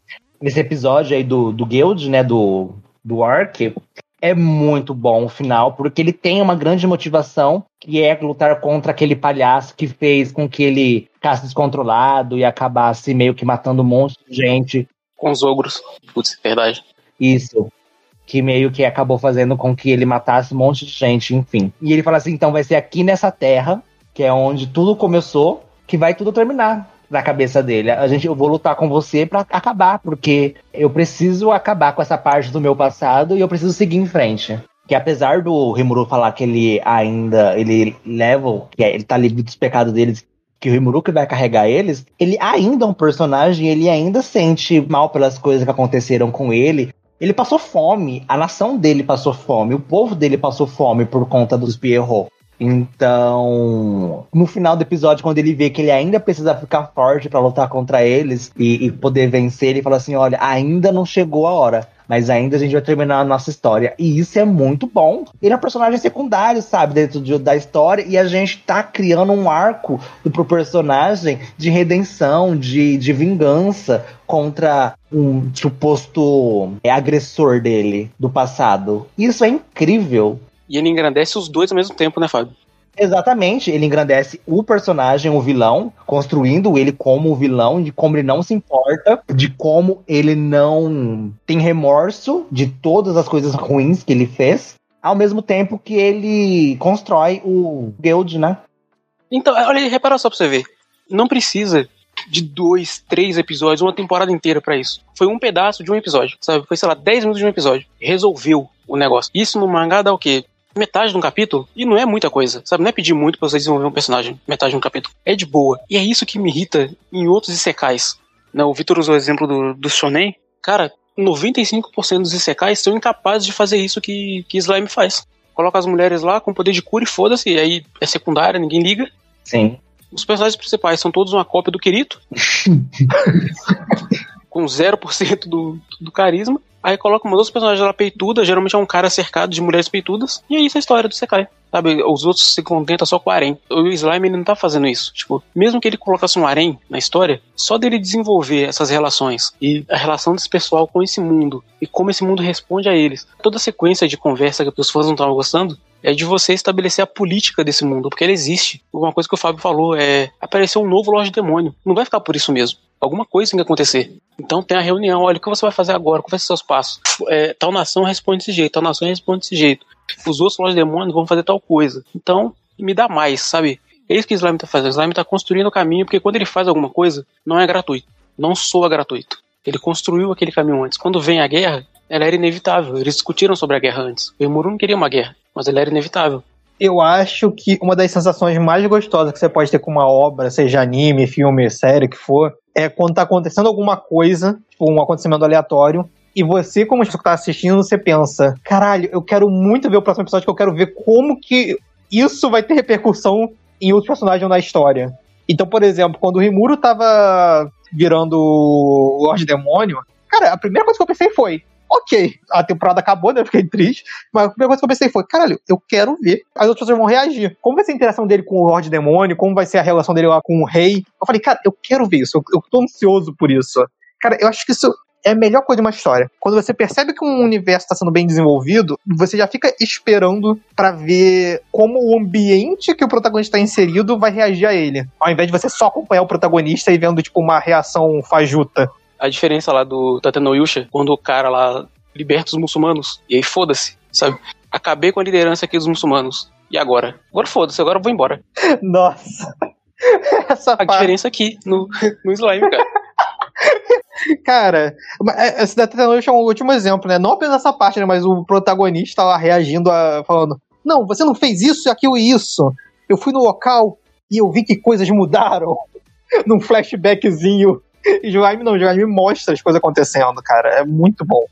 nesse episódio aí do, do Guild, né, do, do Ark, é muito bom o final, porque ele tem uma grande motivação, que é lutar contra aquele palhaço que fez com que ele ficasse descontrolado e acabasse meio que matando um monte de gente. Com os ogros. Putz, verdade. Isso que meio que acabou fazendo com que ele matasse um monte de gente, enfim. E ele fala assim: então vai ser aqui nessa terra, que é onde tudo começou, que vai tudo terminar na cabeça dele. A gente, eu vou lutar com você para acabar, porque eu preciso acabar com essa parte do meu passado e eu preciso seguir em frente. Que apesar do Rimuru falar que ele ainda, ele leva, que é, ele tá livre dos pecados deles, que o Rimuru que vai carregar eles, ele ainda é um personagem, ele ainda sente mal pelas coisas que aconteceram com ele, ele passou fome, a nação dele passou fome, o povo dele passou fome por conta dos Pierrot. Então, no final do episódio, quando ele vê que ele ainda precisa ficar forte para lutar contra eles e, e, poder vencer, ele fala assim: olha, ainda não chegou a hora. Mas ainda a gente vai terminar a nossa história. E isso é muito bom. Ele é um personagem secundário, sabe, dentro de, da história. E a gente tá criando um arco pro personagem de redenção, de, de vingança contra um suposto é, agressor dele do passado. Isso é incrível. E ele engrandece os dois ao mesmo tempo, né, Fábio? Exatamente, ele engrandece o personagem, o vilão, construindo ele como o vilão, de como ele não se importa, de como ele não tem remorso de todas as coisas ruins que ele fez, ao mesmo tempo que ele constrói o Guild, né? Então, olha, repara só pra você ver. Não precisa de dois, três episódios, uma temporada inteira para isso. Foi um pedaço de um episódio, sabe? Foi, sei lá, 10 minutos de um episódio. Resolveu o negócio. Isso no mangá dá o quê? Metade de um capítulo, e não é muita coisa, sabe? Não é pedir muito pra você desenvolver um personagem, metade de um capítulo. É de boa. E é isso que me irrita em outros Isekais. Né? O Vitor usou o exemplo do, do Shonen. Cara, 95% dos Isekais são incapazes de fazer isso que, que Slime faz. Coloca as mulheres lá com poder de cura e foda-se, e aí é secundária, ninguém liga. Sim. Os personagens principais são todos uma cópia do Kirito. com 0% do, do carisma. Aí coloca uma dos personagens lá peituda, geralmente é um cara cercado de mulheres peitudas, e é isso a história do Sekai. Sabe, os outros se contentam só com o Arém. O Slime ele não tá fazendo isso. Tipo, mesmo que ele colocasse um Arém na história, só dele desenvolver essas relações e a relação desse pessoal com esse mundo e como esse mundo responde a eles. Toda a sequência de conversa que os fãs não estavam gostando é de você estabelecer a política desse mundo, porque ele existe. Uma coisa que o Fábio falou é apareceu um novo Lorde Demônio. Não vai ficar por isso mesmo. Alguma coisa tem que acontecer. Então tem a reunião, olha, o que você vai fazer agora? Quais são seus passos? É, tal nação responde desse jeito, tal nação responde desse jeito. Os outros Lordes Demônios vão fazer tal coisa. Então, me dá mais, sabe? É isso que o Slime tá fazendo. O Slime tá construindo o caminho, porque quando ele faz alguma coisa, não é gratuito. Não soa gratuito. Ele construiu aquele caminho antes. Quando vem a guerra, ela era inevitável. Eles discutiram sobre a guerra antes. O Emuru não queria uma guerra, mas ela era inevitável. Eu acho que uma das sensações mais gostosas que você pode ter com uma obra, seja anime, filme, série, que for, é quando tá acontecendo alguma coisa, tipo um acontecimento aleatório, e você, como está assistindo, você pensa: caralho, eu quero muito ver o próximo episódio, que eu quero ver como que isso vai ter repercussão em outros personagens na história. Então, por exemplo, quando o Rimuro tava virando o Lorde Demônio, cara, a primeira coisa que eu pensei foi: ok, a temporada acabou, né? Eu fiquei triste. Mas a primeira coisa que eu pensei foi, caralho, eu quero ver as outras pessoas vão reagir. Como vai ser a interação dele com o Lorde Demônio? Como vai ser a relação dele lá com o Rei? Eu falei, cara, eu quero ver isso. Eu, eu tô ansioso por isso. Cara, eu acho que isso é a melhor coisa de uma história. Quando você percebe que um universo está sendo bem desenvolvido, você já fica esperando para ver como o ambiente que o protagonista está inserido vai reagir a ele. Ao invés de você só acompanhar o protagonista e vendo, tipo, uma reação fajuta. A diferença lá do Tateno Yusha, quando o cara lá liberta os muçulmanos, e aí foda-se, sabe? Acabei com a liderança aqui dos muçulmanos. E agora? Agora foda-se, agora eu vou embora. Nossa. Essa a parte... diferença aqui no, no slime, cara. Cara, é, esse da Tetanoite é um último exemplo, né? Não apenas essa parte, né? Mas o protagonista lá reagindo a. falando: Não, você não fez isso, aquilo e isso. Eu fui no local e eu vi que coisas mudaram. Num flashbackzinho. E Joaime não, Joaime mostra as coisas acontecendo, cara. É muito bom.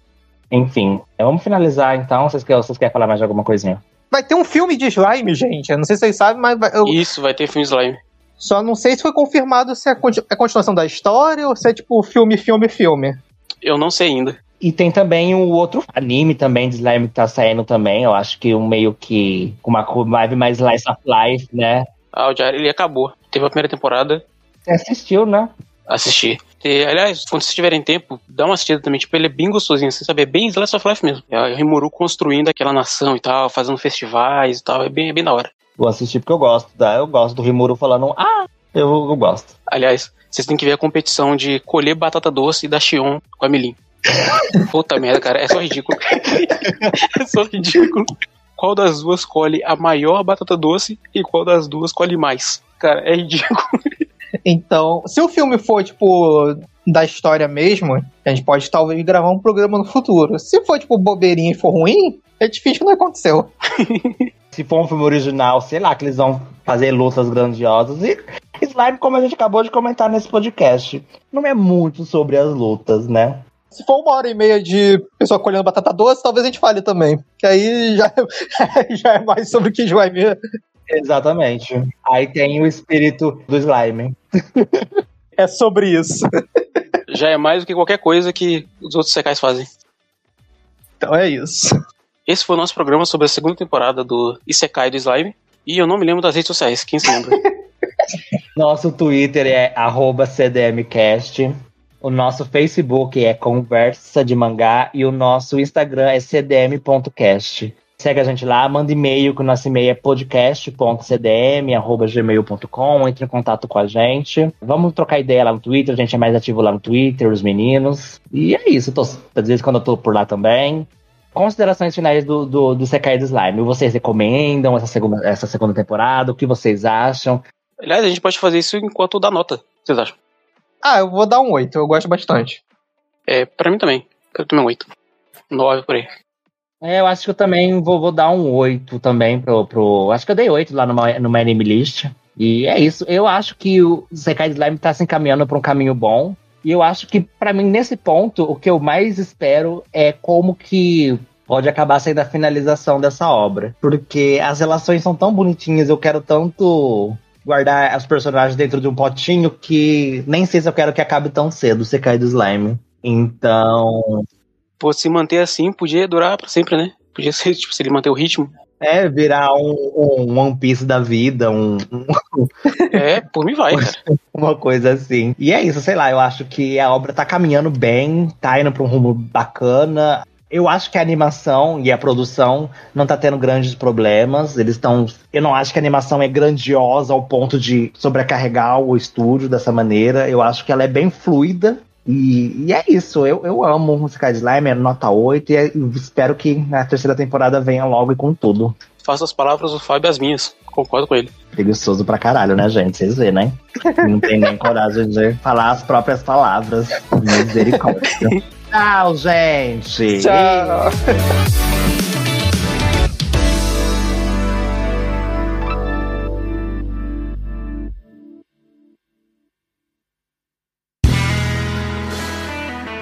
Enfim, vamos finalizar então. Vocês querem, vocês querem falar mais de alguma coisinha? Vai ter um filme de slime, gente. Eu não sei se vocês sabem, mas. Eu... Isso, vai ter filme slime. Só não sei se foi confirmado se é a continuação da história ou se é tipo filme, filme, filme. Eu não sei ainda. E tem também o outro anime também de Slime que tá saindo também. Eu acho que um meio que com uma vibe mais Slice of Life, né? Ah, o Diário ele acabou. Teve a primeira temporada. Você assistiu, né? Assisti. E, aliás, quando vocês tiverem tempo, dá uma assistida também. Tipo, ele é bem gostosinho, você sabe? É bem Slice of Life mesmo. É o Rimuru construindo aquela nação e tal, fazendo festivais e tal. É bem, é bem da hora. Vou assistir porque eu gosto, tá? Eu gosto do Rimuro falando, ah, eu, eu gosto. Aliás, vocês têm que ver a competição de colher batata doce da Xion com a Melim. Puta merda, cara, é só ridículo. é só ridículo. Qual das duas colhe a maior batata doce e qual das duas colhe mais? Cara, é ridículo. Então, se o filme for, tipo, da história mesmo, a gente pode talvez gravar um programa no futuro. Se for, tipo, bobeirinha e for ruim, é difícil que não aconteceu. Se for um filme original, sei lá, que eles vão fazer lutas grandiosas. E Slime, como a gente acabou de comentar nesse podcast, não é muito sobre as lutas, né? Se for uma hora e meia de pessoa colhendo batata doce, talvez a gente fale também. Que aí já, já é mais sobre o que Slime Exatamente. Aí tem o espírito do slime. é sobre isso. Já é mais do que qualquer coisa que os outros secais fazem. Então é isso. Esse foi o nosso programa sobre a segunda temporada do Isekai do Slime. E eu não me lembro das redes sociais, quem se lembra? nosso Twitter é CDMcast. O nosso Facebook é Conversa de Mangá. E o nosso Instagram é cdm.cast. Segue a gente lá, manda e-mail, que o nosso e-mail é podcast.cdm.gmail.com, entre em contato com a gente. Vamos trocar ideia lá no Twitter, a gente é mais ativo lá no Twitter, os meninos. E é isso, tô, às vezes quando eu tô por lá também. Considerações finais do, do, do Sekai do Slime. Vocês recomendam essa segunda, essa segunda temporada? O que vocês acham? Aliás, a gente pode fazer isso enquanto dá nota. O que vocês acham? Ah, eu vou dar um 8. Eu gosto bastante. É, pra mim também. Eu também um 8. 9 por aí. É, eu acho que eu também vou, vou dar um 8 também pro, pro. Acho que eu dei 8 lá no My Anime List. E é isso. Eu acho que o Sekai Slime tá se encaminhando para um caminho bom. E eu acho que, para mim, nesse ponto, o que eu mais espero é como que pode acabar sendo a finalização dessa obra. Porque as relações são tão bonitinhas, eu quero tanto guardar os personagens dentro de um potinho que nem sei se eu quero que acabe tão cedo, você cai do slime. Então. Pô, se manter assim, podia durar pra sempre, né? Podia ser, tipo, se ele manter o ritmo. É, virar um, um One Piece da vida, um. é, por mim vai, cara. Uma coisa assim. E é isso, sei lá, eu acho que a obra tá caminhando bem, tá indo pra um rumo bacana. Eu acho que a animação e a produção não tá tendo grandes problemas. Eles estão. Eu não acho que a animação é grandiosa ao ponto de sobrecarregar o estúdio dessa maneira. Eu acho que ela é bem fluida. E, e, é isso, eu, eu amo o Sky Slime, é nota 8 e espero que a terceira temporada venha logo e com tudo. Faço as palavras do Fábio as minhas, concordo com ele. Preguiçoso pra caralho, né, gente? Vocês vêem, né? Não tem nem coragem de falar as próprias palavras. Misericórdia. Tchau, gente! Tchau!